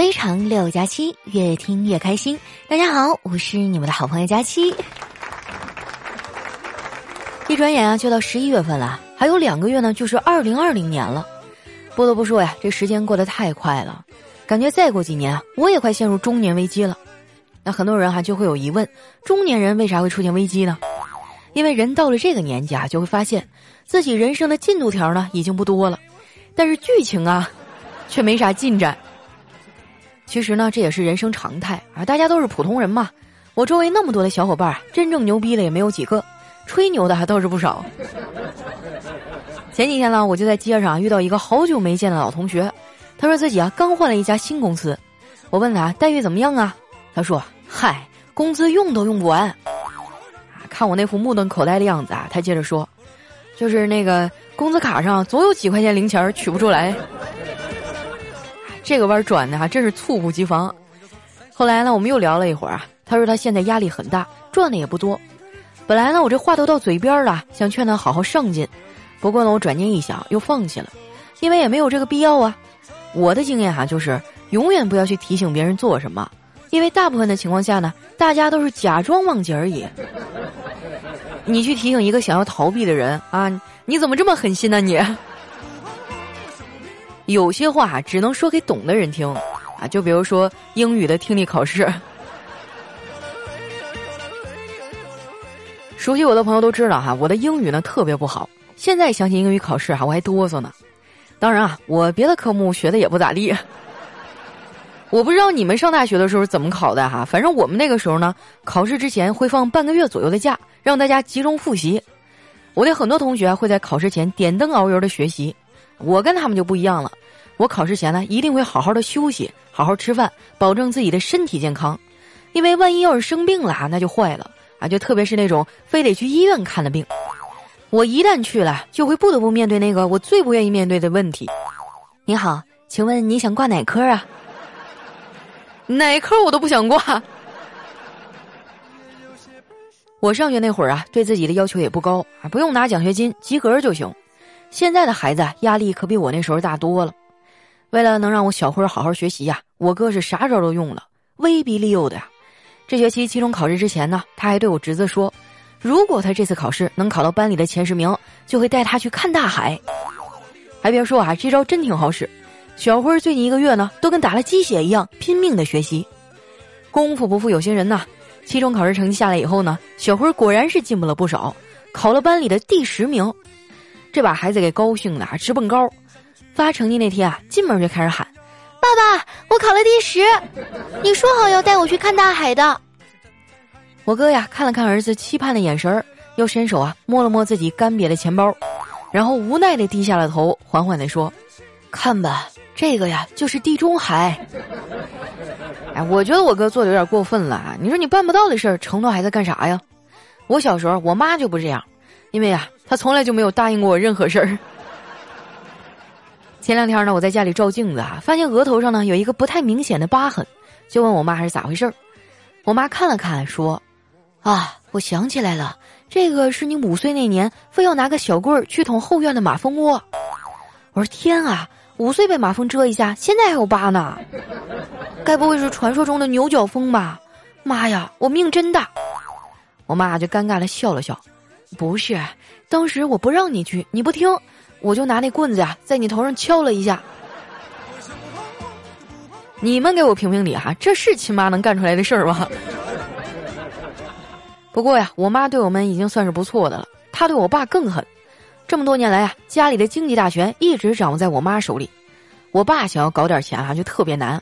非常六加七，越听越开心。大家好，我是你们的好朋友佳期。一转眼啊，就到十一月份了，还有两个月呢，就是二零二零年了。不得不说呀，这时间过得太快了，感觉再过几年啊，我也快陷入中年危机了。那很多人哈就会有疑问：中年人为啥会出现危机呢？因为人到了这个年纪啊，就会发现自己人生的进度条呢已经不多了，但是剧情啊，却没啥进展。其实呢，这也是人生常态啊，大家都是普通人嘛。我周围那么多的小伙伴，真正牛逼的也没有几个，吹牛的还倒是不少。前几天呢，我就在街上遇到一个好久没见的老同学，他说自己啊刚换了一家新公司。我问他待遇怎么样啊？他说：“嗨，工资用都用不完。”看我那副目瞪口呆的样子啊，他接着说：“就是那个工资卡上总有几块钱零钱取不出来。”这个弯转的哈，真是猝不及防。后来呢，我们又聊了一会儿啊。他说他现在压力很大，赚的也不多。本来呢，我这话都到嘴边了，想劝他好好上进。不过呢，我转念一想，又放弃了，因为也没有这个必要啊。我的经验哈，就是永远不要去提醒别人做什么，因为大部分的情况下呢，大家都是假装忘记而已。你去提醒一个想要逃避的人啊，你怎么这么狠心呢你？有些话只能说给懂的人听，啊，就比如说英语的听力考试。熟悉我的朋友都知道哈，我的英语呢特别不好。现在想起英语考试哈，我还哆嗦呢。当然啊，我别的科目学的也不咋地。我不知道你们上大学的时候怎么考的哈，反正我们那个时候呢，考试之前会放半个月左右的假，让大家集中复习。我的很多同学会在考试前点灯熬油的学习。我跟他们就不一样了，我考试前呢一定会好好的休息，好好吃饭，保证自己的身体健康，因为万一要是生病了啊，那就坏了啊！就特别是那种非得去医院看的病，我一旦去了，就会不得不面对那个我最不愿意面对的问题。你好，请问你想挂哪科啊？哪科我都不想挂。我上学那会儿啊，对自己的要求也不高啊，不用拿奖学金，及格就行。现在的孩子压力可比我那时候大多了。为了能让我小辉好好学习呀，我哥是啥招都用了，威逼利诱的呀。这学期期中考试之前呢，他还对我侄子说，如果他这次考试能考到班里的前十名，就会带他去看大海。还别说啊，这招真挺好使。小辉最近一个月呢，都跟打了鸡血一样拼命的学习。功夫不负有心人呐，期中考试成绩下来以后呢，小辉果然是进步了不少，考了班里的第十名。这把孩子给高兴的直蹦高，发成绩那天啊，进门就开始喊：“爸爸，我考了第十！你说好要带我去看大海的。”我哥呀，看了看儿子期盼的眼神儿，又伸手啊摸了摸自己干瘪的钱包，然后无奈的低下了头，缓缓的说：“看吧，这个呀就是地中海。”哎，我觉得我哥做的有点过分了啊！你说你办不到的事儿，承诺还在干啥呀？我小时候，我妈就不这样。因为啊，他从来就没有答应过我任何事儿。前两天呢，我在家里照镜子啊，发现额头上呢有一个不太明显的疤痕，就问我妈是咋回事儿。我妈看了看，说：“啊，我想起来了，这个是你五岁那年非要拿个小棍儿去捅后院的马蜂窝。”我说：“天啊，五岁被马蜂蛰一下，现在还有疤呢？该不会是传说中的牛角蜂吧？妈呀，我命真大！”我妈就尴尬的笑了笑。不是，当时我不让你去，你不听，我就拿那棍子呀，在你头上敲了一下。你们给我评评理哈，这是亲妈能干出来的事儿吗？不过呀，我妈对我们已经算是不错的了，她对我爸更狠。这么多年来啊，家里的经济大权一直掌握在我妈手里，我爸想要搞点钱啊，就特别难。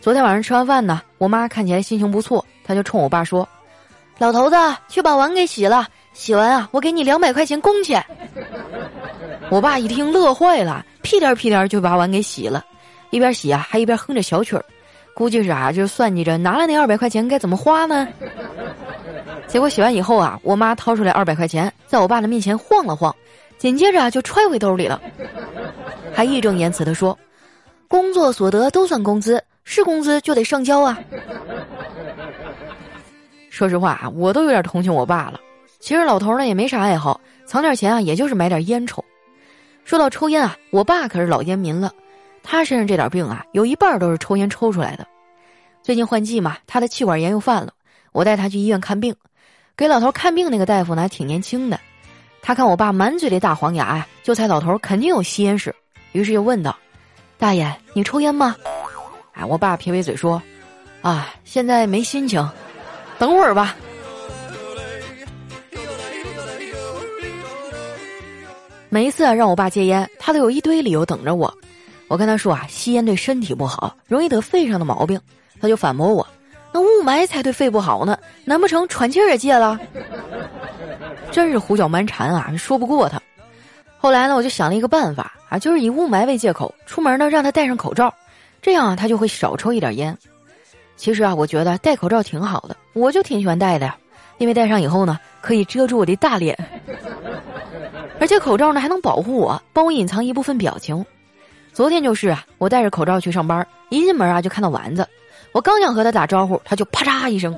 昨天晚上吃完饭呢，我妈看起来心情不错，她就冲我爸说：“老头子，去把碗给洗了。”洗完啊，我给你两百块钱工钱。我爸一听乐坏了，屁颠屁颠就把碗给洗了，一边洗啊还一边哼着小曲儿，估计是啊就算计着拿了那二百块钱该怎么花呢。结果洗完以后啊，我妈掏出来二百块钱，在我爸的面前晃了晃，紧接着就揣回兜里了，还义正言辞的说：“工作所得都算工资，是工资就得上交啊。”说实话啊，我都有点同情我爸了。其实老头呢也没啥爱好，藏点钱啊，也就是买点烟抽。说到抽烟啊，我爸可是老烟民了。他身上这点病啊，有一半都是抽烟抽出来的。最近换季嘛，他的气管炎又犯了，我带他去医院看病。给老头看病那个大夫呢，还挺年轻的。他看我爸满嘴的大黄牙呀，就猜老头肯定有吸烟史，于是就问道：“大爷，你抽烟吗？”哎，我爸撇撇嘴说：“啊，现在没心情，等会儿吧。”每一次啊，让我爸戒烟，他都有一堆理由等着我。我跟他说啊，吸烟对身体不好，容易得肺上的毛病。他就反驳我：“那雾霾才对肺不好呢，难不成喘气儿也戒了？” 真是胡搅蛮缠啊，说不过他。后来呢，我就想了一个办法啊，就是以雾霾为借口，出门呢让他戴上口罩，这样啊他就会少抽一点烟。其实啊，我觉得戴口罩挺好的，我就挺喜欢戴的，因为戴上以后呢，可以遮住我的大脸。而且口罩呢还能保护我，帮我隐藏一部分表情。昨天就是啊，我戴着口罩去上班，一进门啊就看到丸子，我刚想和他打招呼，他就啪嚓一声，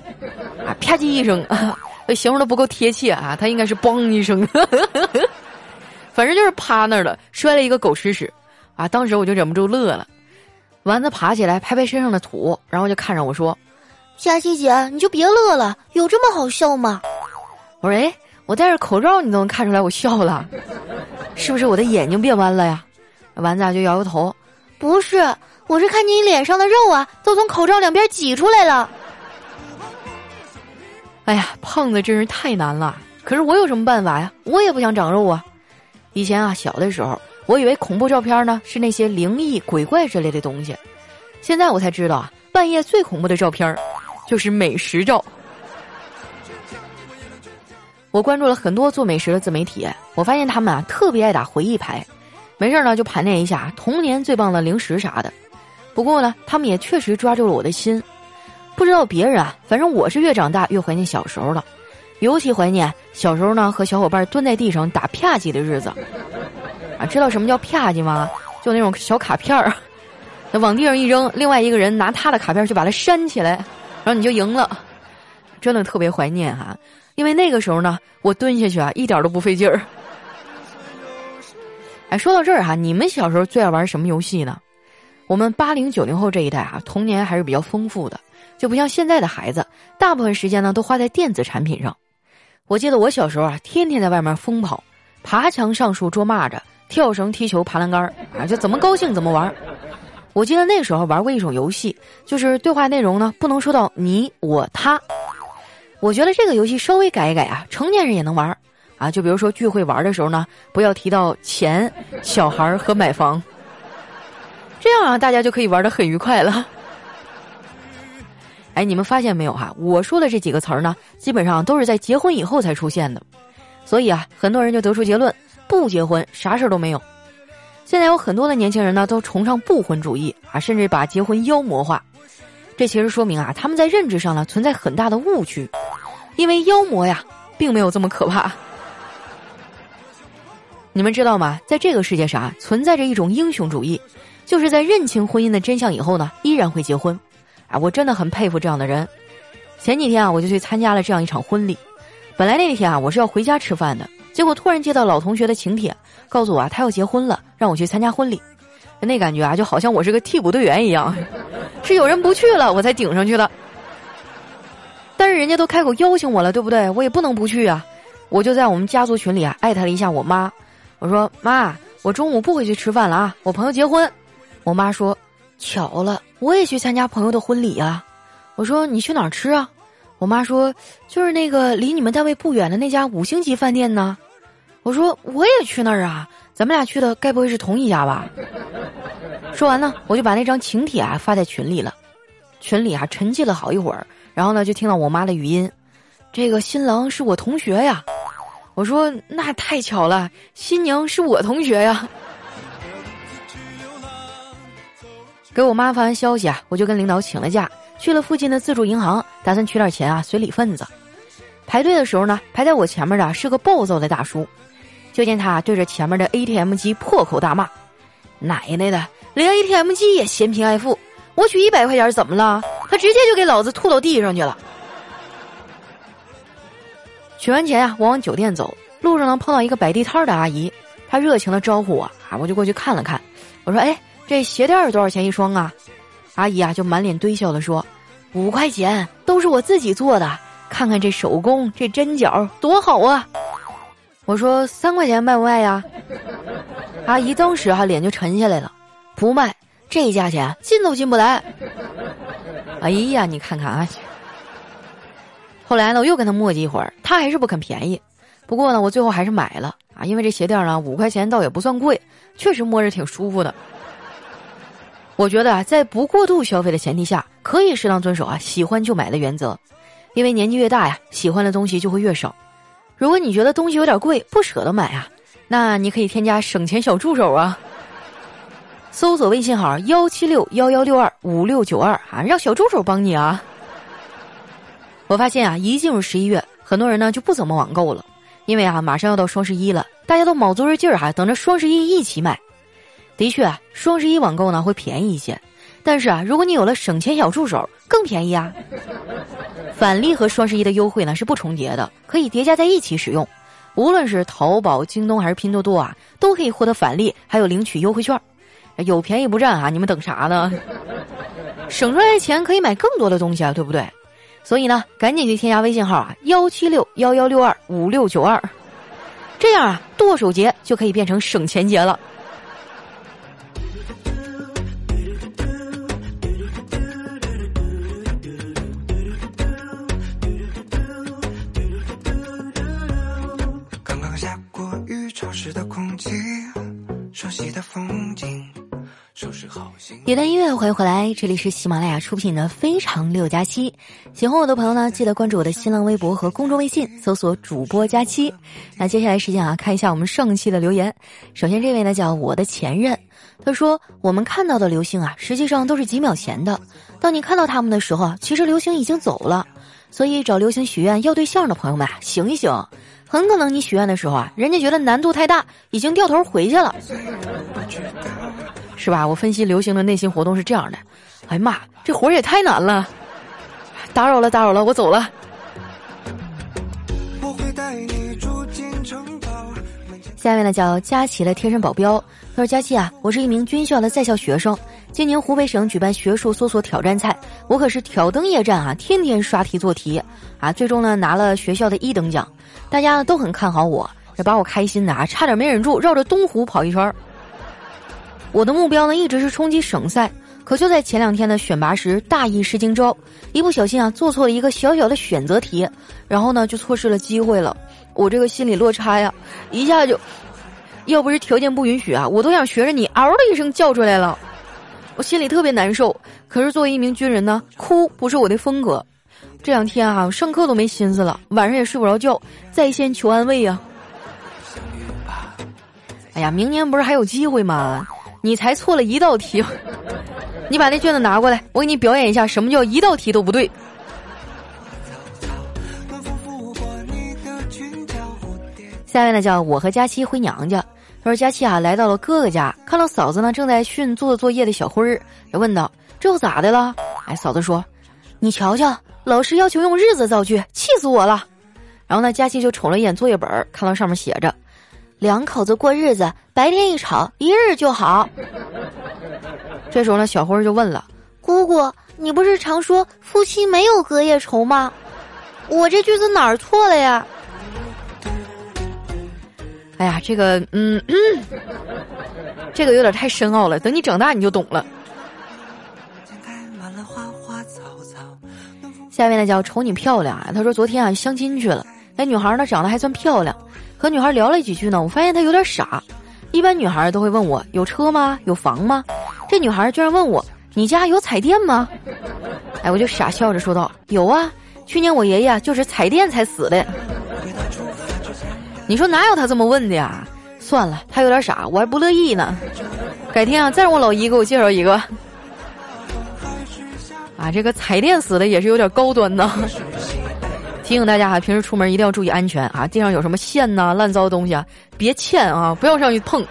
啊啪叽一声，形容的不够贴切啊，他应该是嘣一声，反正就是趴那儿了，摔了一个狗吃屎，啊，当时我就忍不住乐了。丸子爬起来拍拍身上的土，然后就看着我说：“佳琪姐，你就别乐了，有这么好笑吗？”我说：“哎。”我戴着口罩，你都能看出来我笑了，是不是我的眼睛变弯了呀？丸子就摇摇头，不是，我是看你脸上的肉啊，都从口罩两边挤出来了。哎呀，胖子真是太难了。可是我有什么办法呀？我也不想长肉啊。以前啊，小的时候，我以为恐怖照片呢是那些灵异鬼怪之类的东西，现在我才知道啊，半夜最恐怖的照片就是美食照。我关注了很多做美食的自媒体，我发现他们啊特别爱打回忆牌，没事呢就盘点一下童年最棒的零食啥的。不过呢，他们也确实抓住了我的心。不知道别人啊，反正我是越长大越怀念小时候了，尤其怀念小时候呢和小伙伴蹲在地上打啪叽的日子。啊，知道什么叫啪叽吗？就那种小卡片儿，往地上一扔，另外一个人拿他的卡片去把它扇起来，然后你就赢了。真的特别怀念哈。因为那个时候呢，我蹲下去啊，一点都不费劲儿。哎，说到这儿哈，你们小时候最爱玩什么游戏呢？我们八零九零后这一代啊，童年还是比较丰富的，就不像现在的孩子，大部分时间呢都花在电子产品上。我记得我小时候啊，天天在外面疯跑，爬墙上树捉蚂蚱，跳绳踢球爬栏杆啊，就怎么高兴怎么玩。我记得那时候玩过一种游戏，就是对话内容呢不能说到你我他。我觉得这个游戏稍微改一改啊，成年人也能玩儿啊。就比如说聚会玩的时候呢，不要提到钱、小孩儿和买房，这样啊，大家就可以玩的很愉快了。哎，你们发现没有哈？我说的这几个词儿呢，基本上都是在结婚以后才出现的，所以啊，很多人就得出结论：不结婚啥事儿都没有。现在有很多的年轻人呢，都崇尚不婚主义啊，甚至把结婚妖魔化。这其实说明啊，他们在认知上呢存在很大的误区。因为妖魔呀，并没有这么可怕。你们知道吗？在这个世界上啊存在着一种英雄主义，就是在认清婚姻的真相以后呢，依然会结婚。啊，我真的很佩服这样的人。前几天啊，我就去参加了这样一场婚礼。本来那天啊，我是要回家吃饭的，结果突然接到老同学的请帖，告诉我啊，他要结婚了，让我去参加婚礼。那感觉啊，就好像我是个替补队员一样，是有人不去了，我才顶上去的。但是人家都开口邀请我了，对不对？我也不能不去啊！我就在我们家族群里啊艾特了一下我妈，我说：“妈，我中午不回去吃饭了啊，我朋友结婚。”我妈说：“巧了，我也去参加朋友的婚礼啊。”我说：“你去哪儿吃啊？”我妈说：“就是那个离你们单位不远的那家五星级饭店呢。”我说：“我也去那儿啊，咱们俩去的该不会是同一家吧？”说完呢，我就把那张请帖啊发在群里了，群里啊沉寂了好一会儿。然后呢，就听到我妈的语音，这个新郎是我同学呀。我说那太巧了，新娘是我同学呀。给我妈发完消息啊，我就跟领导请了假，去了附近的自助银行，打算取点钱啊，随礼份子。排队的时候呢，排在我前面的是个暴躁的大叔，就见他对着前面的 ATM 机破口大骂：“奶奶的，连 ATM 机也嫌贫爱富。”我取一百块钱怎么了？他直接就给老子吐到地上去了。取完钱呀，我往酒店走，路上呢碰到一个摆地摊的阿姨，她热情的招呼我啊，我就过去看了看，我说：“哎，这鞋垫多少钱一双啊？阿姨啊，就满脸堆笑的说：“五块钱，都是我自己做的。看看这手工，这针脚多好啊！”我说：“三块钱卖不卖呀？”阿姨当时哈脸就沉下来了，不卖，这价钱进都进不来。哎呀，你看看啊！后来呢，我又跟他磨叽一会儿，他还是不肯便宜。不过呢，我最后还是买了啊，因为这鞋垫呢五块钱倒也不算贵，确实摸着挺舒服的。我觉得啊，在不过度消费的前提下，可以适当遵守啊喜欢就买的原则，因为年纪越大呀，喜欢的东西就会越少。如果你觉得东西有点贵，不舍得买啊，那你可以添加省钱小助手啊，搜索微信号幺七六幺幺六二五六九二啊，让小助手帮你啊。我发现啊，一进入十一月，很多人呢就不怎么网购了，因为啊，马上要到双十一了，大家都卯足了劲儿哈，等着双十一一起买。的确啊，双十一网购呢会便宜一些，但是啊，如果你有了省钱小助手，更便宜啊。返利和双十一的优惠呢是不重叠的，可以叠加在一起使用。无论是淘宝、京东还是拼多多啊，都可以获得返利，还有领取优惠券。有便宜不占啊！你们等啥呢？省出来的钱可以买更多的东西啊，对不对？所以呢，赶紧去添加微信号啊，幺七六幺幺六二五六九二，这样啊，剁手节就可以变成省钱节了。点段音乐，欢迎回来，这里是喜马拉雅出品的《非常六加七》。喜欢我的朋友呢，记得关注我的新浪微博和公众微信，搜索“主播加七”。那接下来时间啊，看一下我们上期的留言。首先这位呢叫我的前任，他说我们看到的流星啊，实际上都是几秒前的。当你看到他们的时候，其实流星已经走了。所以找流星许愿要对象的朋友们，醒一醒，很可能你许愿的时候啊，人家觉得难度太大，已经掉头回去了。是吧？我分析流星的内心活动是这样的：哎呀妈，这活儿也太难了！打扰了，打扰了，我走了。下面呢叫佳琪的贴身保镖，他说：“佳琪啊，我是一名军校的在校学生，今年湖北省举办学术搜索挑战赛，我可是挑灯夜战啊，天天刷题做题啊，最终呢拿了学校的一等奖，大家呢都很看好我，这把我开心的啊，差点没忍住绕着东湖跑一圈儿。”我的目标呢，一直是冲击省赛，可就在前两天的选拔时大意失荆州，一不小心啊，做错了一个小小的选择题，然后呢就错失了机会了。我这个心理落差呀，一下就，要不是条件不允许啊，我都想学着你嗷的一声叫出来了。我心里特别难受，可是作为一名军人呢，哭不是我的风格。这两天啊，上课都没心思了，晚上也睡不着觉，在线求安慰呀。哎呀，明年不是还有机会吗？你才错了一道题，你把那卷子拿过来，我给你表演一下什么叫一道题都不对。下面呢叫我和佳期回娘家，他说佳期啊来到了哥哥家，看到嫂子呢正在训做作业的小辉儿，就问道：“这又咋的了？”哎，嫂子说：“你瞧瞧，老师要求用日子造句，气死我了。”然后呢，佳期就瞅了一眼作业本，看到上面写着。两口子过日子，白天一吵，一日就好。这时候呢，小辉就问了：“姑姑，你不是常说夫妻没有隔夜仇吗？我这句子哪儿错了呀？”哎呀，这个，嗯嗯，这个有点太深奥了。等你长大你就懂了。下面呢叫瞅你漂亮啊，他说昨天啊相亲去了，那女孩呢长得还算漂亮。和女孩聊了几句呢，我发现她有点傻。一般女孩都会问我有车吗？有房吗？这女孩居然问我你家有彩电吗？哎，我就傻笑着说道有啊，去年我爷爷就是彩电才死的。你说哪有他这么问的呀？算了，他有点傻，我还不乐意呢。改天啊，再让我老姨给我介绍一个。啊，这个彩电死的也是有点高端呢。提醒大家哈，平时出门一定要注意安全啊！地上有什么线呐、烂糟的东西啊，别欠啊，不要上去碰。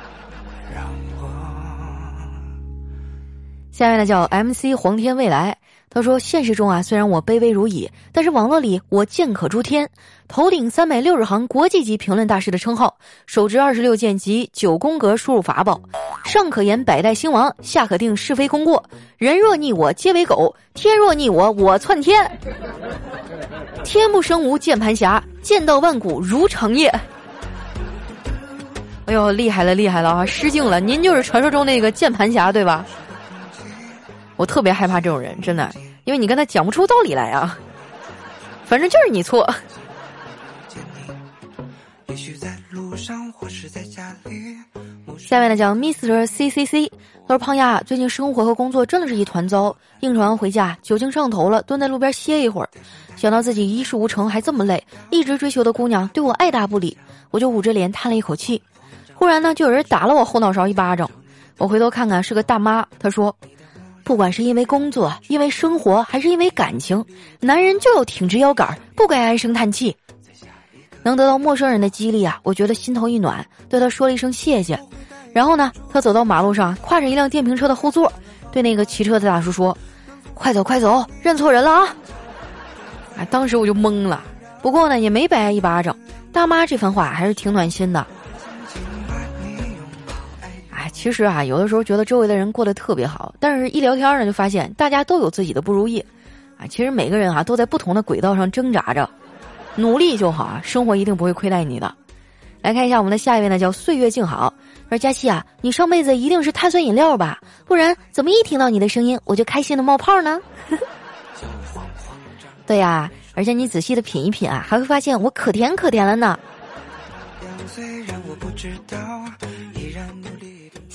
下面呢叫 MC 黄天未来，他说：“现实中啊，虽然我卑微如蚁，但是网络里我剑可诛天，头顶三百六十行国际级评论大师的称号，手执二十六剑及九宫格输入法宝，上可言百代兴亡，下可定是非功过。人若逆我，皆为狗；天若逆我，我窜天。天不生无键盘侠，剑道万古如长夜。”哎呦，厉害了，厉害了啊！失敬了，您就是传说中那个键盘侠对吧？我特别害怕这种人，真的，因为你跟他讲不出道理来啊。反正就是你错。下面呢叫 Mr C C C，他说胖丫最近生活和工作真的是一团糟，应酬完回家酒精上头了，蹲在路边歇一会儿，想到自己一事无成还这么累，一直追求的姑娘对我爱答不理，我就捂着脸叹了一口气。忽然呢，就有人打了我后脑勺一巴掌，我回头看看是个大妈，她说。不管是因为工作、因为生活，还是因为感情，男人就要挺直腰杆，不该唉声叹气。能得到陌生人的激励啊，我觉得心头一暖，对他说了一声谢谢。然后呢，他走到马路上，挎着一辆电瓶车的后座，对那个骑车的大叔说：“快走快走，认错人了啊！”啊，当时我就懵了。不过呢，也没白挨一巴掌。大妈这番话还是挺暖心的。其实啊，有的时候觉得周围的人过得特别好，但是一聊天呢，就发现大家都有自己的不如意。啊，其实每个人啊都在不同的轨道上挣扎着，努力就好啊，生活一定不会亏待你的。来看一下我们的下一位呢，叫岁月静好。说佳期啊，你上辈子一定是碳酸饮料吧？不然怎么一听到你的声音我就开心的冒泡呢？对呀，而且你仔细的品一品啊，还会发现我可甜可甜了呢。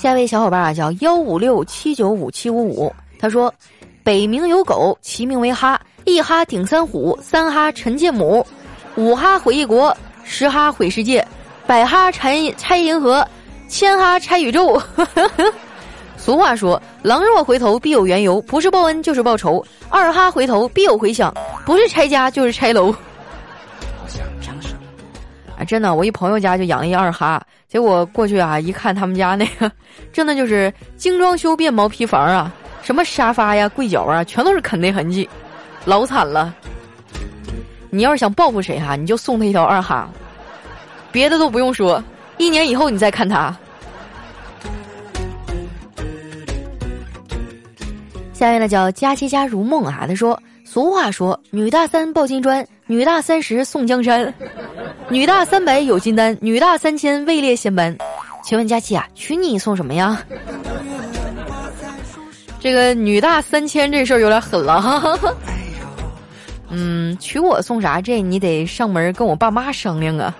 下一位小伙伴啊，叫幺五六七九五七五五。他说：“北冥有狗，其名为哈，一哈顶三虎，三哈沉芥母，五哈毁一国，十哈毁世界，百哈拆拆银河，千哈拆宇宙。”俗话说：“狼若回头，必有缘由，不是报恩就是报仇。”二哈回头，必有回响，不是拆家就是拆楼。真的，我一朋友家就养了一二哈。结果过去啊，一看他们家那个，真的就是精装修变毛坯房啊，什么沙发呀、柜角啊，全都是啃的痕迹，老惨了。你要是想报复谁哈，你就送他一条二哈，别的都不用说，一年以后你再看他。下面呢叫佳期家如梦啊，他说：“俗话说，女大三抱金砖，女大三十送江山。”女大三百有金丹，女大三千位列仙班。请问佳琪啊，娶你送什么呀？这个女大三千这事儿有点狠了哈。嗯，娶我送啥？这你得上门跟我爸妈商量啊。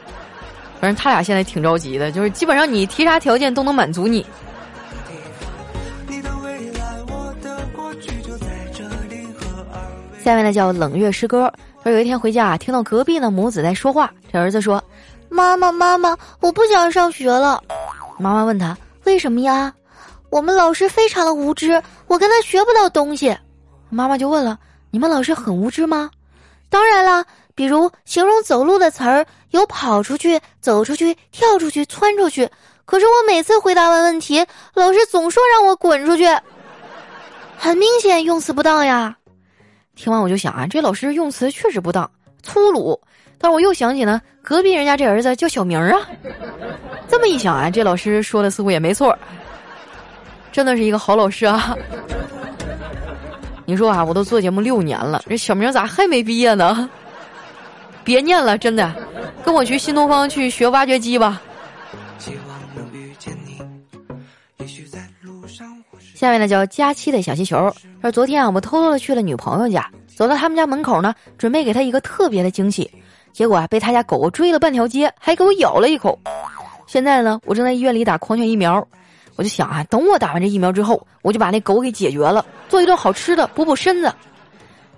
反正他俩现在挺着急的，就是基本上你提啥条件都能满足你。下面呢叫冷月诗歌。说有一天回家啊，听到隔壁的母子在说话。这儿子说：“妈妈，妈妈，我不想上学了。”妈妈问他：“为什么呀？”我们老师非常的无知，我跟他学不到东西。妈妈就问了：“你们老师很无知吗？”当然了，比如形容走路的词儿有跑出去、走出去、跳出去、窜出去。可是我每次回答完问题，老师总说让我滚出去。很明显用词不当呀。听完我就想啊，这老师用词确实不当，粗鲁。但我又想起呢，隔壁人家这儿子叫小明啊。这么一想啊，这老师说的似乎也没错，真的是一个好老师啊。你说啊，我都做节目六年了，这小明咋还没毕业呢？别念了，真的，跟我去新东方去学挖掘机吧。下面呢叫佳期的小气球，说昨天啊，我偷偷的去了女朋友家，走到他们家门口呢，准备给她一个特别的惊喜，结果啊，被他家狗追了半条街，还给我咬了一口。现在呢，我正在医院里打狂犬疫苗，我就想啊，等我打完这疫苗之后，我就把那狗给解决了，做一顿好吃的补补身子。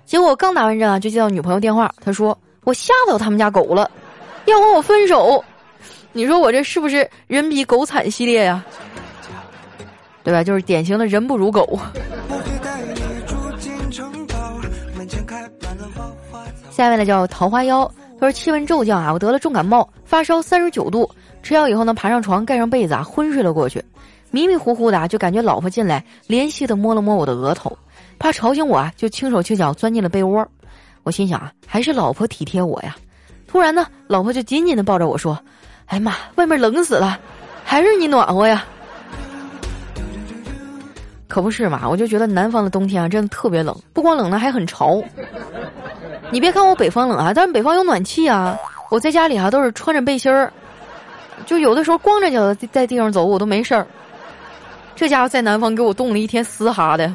结果我刚打完针啊，就接到女朋友电话，她说我吓到他们家狗了，要和我分手。你说我这是不是人比狗惨系列呀？对吧？就是典型的人不如狗。下面呢叫桃花妖，他说气温骤降啊，我得了重感冒，发烧三十九度，吃药以后呢，爬上床盖上被子啊，昏睡了过去。迷迷糊糊的啊就感觉老婆进来，怜惜的摸了摸我的额头，怕吵醒我啊，就轻手轻脚钻进了被窝。我心想啊，还是老婆体贴我呀。突然呢，老婆就紧紧的抱着我说：“哎呀妈，外面冷死了，还是你暖和呀。”可不是嘛，我就觉得南方的冬天啊，真的特别冷，不光冷呢，还很潮。你别看我北方冷啊，但是北方有暖气啊。我在家里啊，都是穿着背心儿，就有的时候光着脚在地上走，我都没事儿。这家伙在南方给我冻了一天嘶哈的。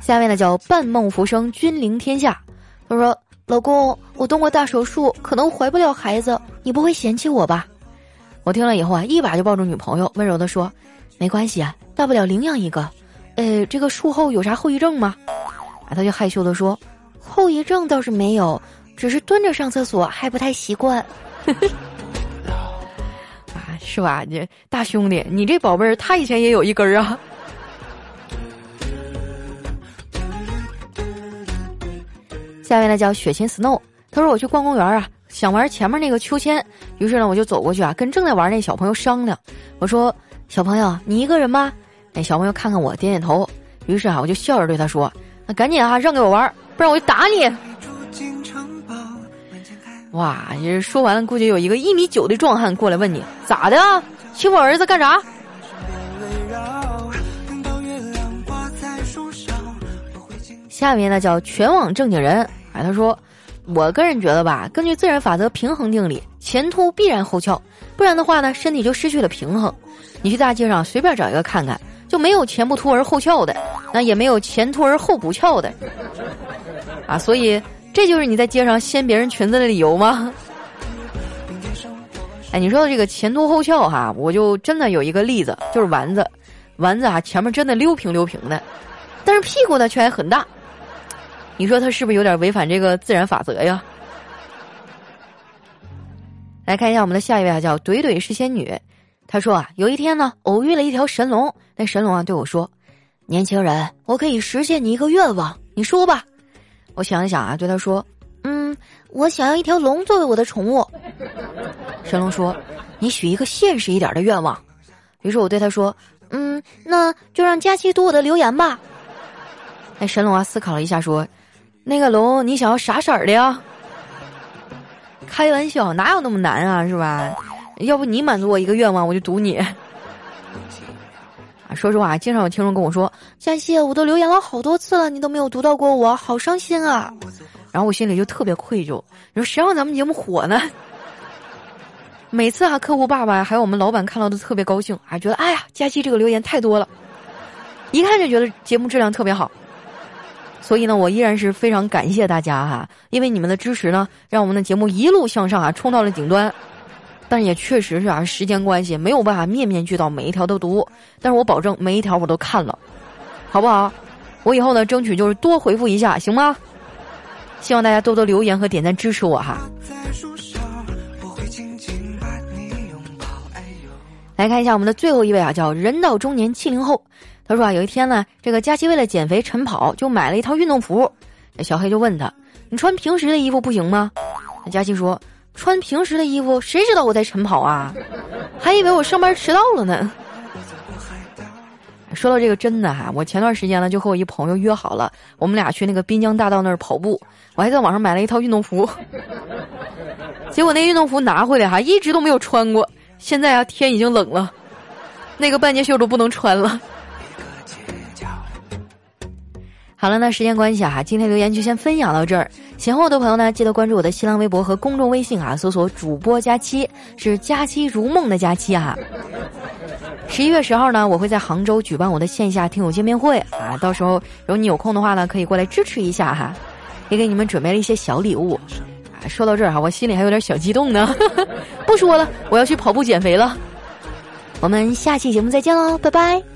下面呢叫半梦浮生君临天下，他说：“老公，我动过大手术，可能怀不了孩子，你不会嫌弃我吧？”我听了以后啊，一把就抱住女朋友，温柔的说：“没关系啊，大不了领养一个。呃，这个术后有啥后遗症吗？”啊，他就害羞的说。后遗症倒是没有，只是蹲着上厕所还不太习惯。啊，是吧？你大兄弟，你这宝贝儿，他以前也有一根儿啊。下面呢叫雪琴 Snow，他说我去逛公园啊，想玩前面那个秋千，于是呢我就走过去啊，跟正在玩那小朋友商量。我说：“小朋友，你一个人吗？”那小朋友看看我，点点头。于是啊，我就笑着对他说：“那赶紧啊，让给我玩。”不然我就打你！哇，这说完了，估计有一个一米九的壮汉过来问你咋的？欺负我儿子干啥？下面呢叫全网正经人，哎，他说，我个人觉得吧，根据自然法则平衡定理，前凸必然后翘，不然的话呢，身体就失去了平衡。你去大街上随便找一个看看，就没有前不凸而后翘的，那也没有前凸而后不翘的。啊，所以这就是你在街上掀别人裙子的理由吗？哎，你说的这个前凸后翘哈，我就真的有一个例子，就是丸子，丸子啊前面真的溜平溜平的，但是屁股呢却还很大，你说他是不是有点违反这个自然法则呀？来看一下我们的下一位啊，叫怼怼是仙女，她说啊，有一天呢偶遇了一条神龙，那神龙啊对我说：“年轻人，我可以实现你一个愿望，你说吧。”我想一想啊，对他说：“嗯，我想要一条龙作为我的宠物。”神龙说：“你许一个现实一点的愿望。”于是我对他说：“嗯，那就让佳期读我的留言吧。”哎，神龙啊，思考了一下说：“那个龙，你想要啥色儿的呀？”开玩笑，哪有那么难啊，是吧？要不你满足我一个愿望，我就赌你。啊说实话，经常有听众跟我说：“佳期，我都留言了好多次了，你都没有读到过我，好伤心啊！”然后我心里就特别愧疚。你说谁让咱们节目火呢？每次啊，客户爸爸还有我们老板看到都特别高兴，啊觉得哎呀，佳期这个留言太多了，一看就觉得节目质量特别好。所以呢，我依然是非常感谢大家哈，因为你们的支持呢，让我们的节目一路向上啊，冲到了顶端。但也确实是啊，时间关系没有办法面面俱到，每一条都读。但是我保证每一条我都看了，好不好？我以后呢，争取就是多回复一下，行吗？希望大家多多留言和点赞支持我哈。来看一下我们的最后一位啊，叫人到中年七零后。他说啊，有一天呢，这个佳琪为了减肥晨跑，就买了一套运动服。小黑就问他：“你穿平时的衣服不行吗？”佳琪说。穿平时的衣服，谁知道我在晨跑啊？还以为我上班迟到了呢。说到这个真的哈，我前段时间呢就和我一朋友约好了，我们俩去那个滨江大道那儿跑步。我还在网上买了一套运动服，结果那运动服拿回来哈，一直都没有穿过。现在啊，天已经冷了，那个半截袖都不能穿了。好了，那时间关系啊，今天留言就先分享到这儿。喜欢我的朋友呢，记得关注我的新浪微博和公众微信啊，搜索“主播佳期”，是“佳期如梦”的佳期哈。十一月十号呢，我会在杭州举办我的线下听友见面会啊，到时候如果你有空的话呢，可以过来支持一下哈，也给你们准备了一些小礼物。啊，说到这儿哈，我心里还有点小激动呢。不说了，我要去跑步减肥了。我们下期节目再见喽，拜拜。